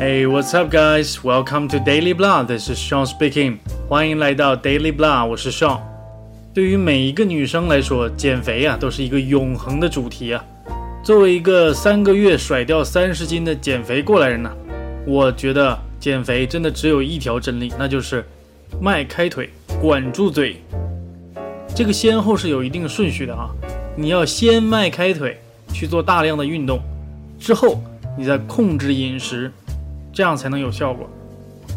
Hey, what's up, guys? Welcome to Daily Blah. This is Sean speaking. 欢迎来到 Daily Blah，我是 Sean。对于每一个女生来说，减肥啊都是一个永恒的主题啊。作为一个三个月甩掉三十斤的减肥过来人呢，我觉得减肥真的只有一条真理，那就是迈开腿，管住嘴。这个先后是有一定顺序的啊。你要先迈开腿去做大量的运动，之后你再控制饮食。这样才能有效果，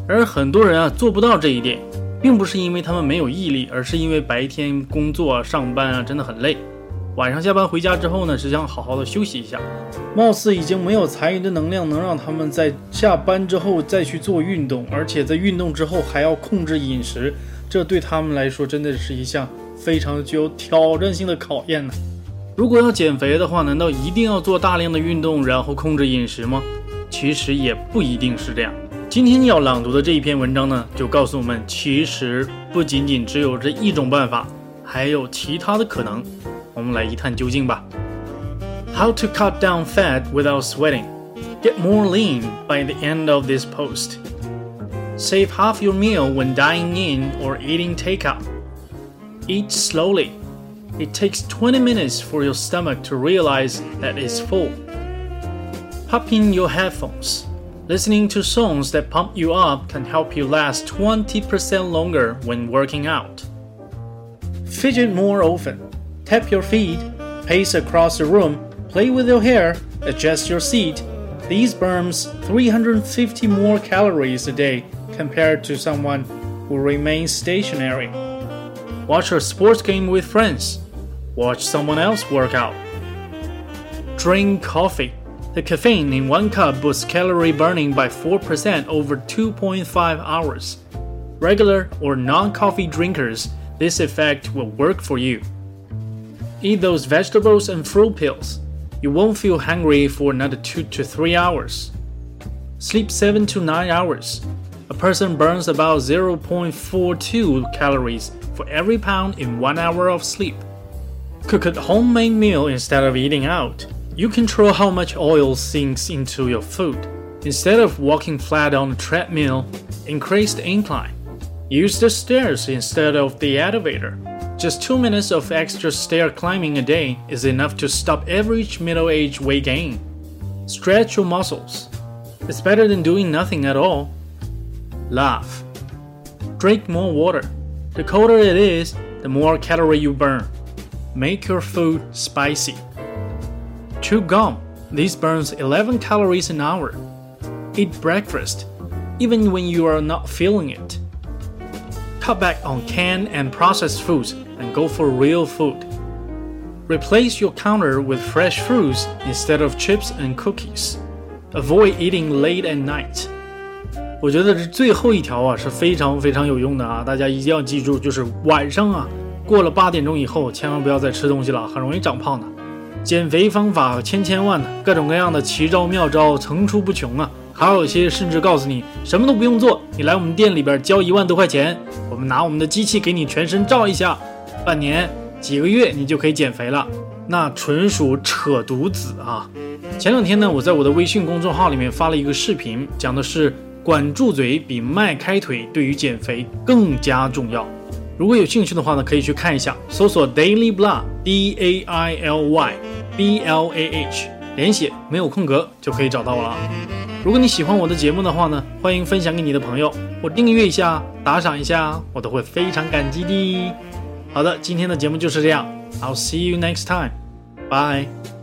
而很多人啊做不到这一点，并不是因为他们没有毅力，而是因为白天工作、上班啊真的很累，晚上下班回家之后呢，只想好好的休息一下，貌似已经没有残余的能量能让他们在下班之后再去做运动，而且在运动之后还要控制饮食，这对他们来说真的是一项非常具有挑战性的考验呢。如果要减肥的话，难道一定要做大量的运动，然后控制饮食吗？其实也不一定是这样。今天要朗读的这一篇文章呢，就告诉我们，其实不仅仅只有这一种办法，还有其他的可能。我们来一探究竟吧。How to cut down fat without sweating? Get more lean by the end of this post. Save half your meal when dining in or eating takeout. Eat slowly. It takes 20 minutes for your stomach to realize that it's full. Pop in your headphones. Listening to songs that pump you up can help you last 20% longer when working out. Fidget more often. Tap your feet, pace across the room, play with your hair, adjust your seat. These burns 350 more calories a day compared to someone who remains stationary. Watch a sports game with friends. Watch someone else work out. Drink coffee. The caffeine in one cup boosts calorie burning by 4% over 2.5 hours. Regular or non coffee drinkers, this effect will work for you. Eat those vegetables and fruit pills. You won't feel hungry for another 2 to 3 hours. Sleep 7 to 9 hours. A person burns about 0.42 calories for every pound in 1 hour of sleep. Cook a homemade meal instead of eating out. You control how much oil sinks into your food. Instead of walking flat on a treadmill, increase the incline. Use the stairs instead of the elevator. Just two minutes of extra stair climbing a day is enough to stop average middle aged weight gain. Stretch your muscles. It's better than doing nothing at all. Laugh. Drink more water. The colder it is, the more calorie you burn. Make your food spicy. Chew gum. This burns 11 calories an hour. Eat breakfast, even when you are not feeling it. Cut back on canned and processed foods and go for real food. Replace your counter with fresh fruits instead of chips and cookies. Avoid eating late at night. 我觉得这最后一条啊是非常非常有用的啊，大家一定要记住，就是晚上啊过了八点钟以后，千万不要再吃东西了，很容易长胖的。 减肥方法千千万呢，各种各样的奇招妙招层出不穷啊！还有些甚至告诉你什么都不用做，你来我们店里边交一万多块钱，我们拿我们的机器给你全身照一下，半年几个月你就可以减肥了，那纯属扯犊子啊！前两天呢，我在我的微信公众号里面发了一个视频，讲的是管住嘴比迈开腿对于减肥更加重要。如果有兴趣的话呢，可以去看一下，搜索 Daily Blah D A I L Y B L A H，连写没有空格就可以找到我了。如果你喜欢我的节目的话呢，欢迎分享给你的朋友，或订阅一下、打赏一下，我都会非常感激的。好的，今天的节目就是这样，I'll see you next time，bye。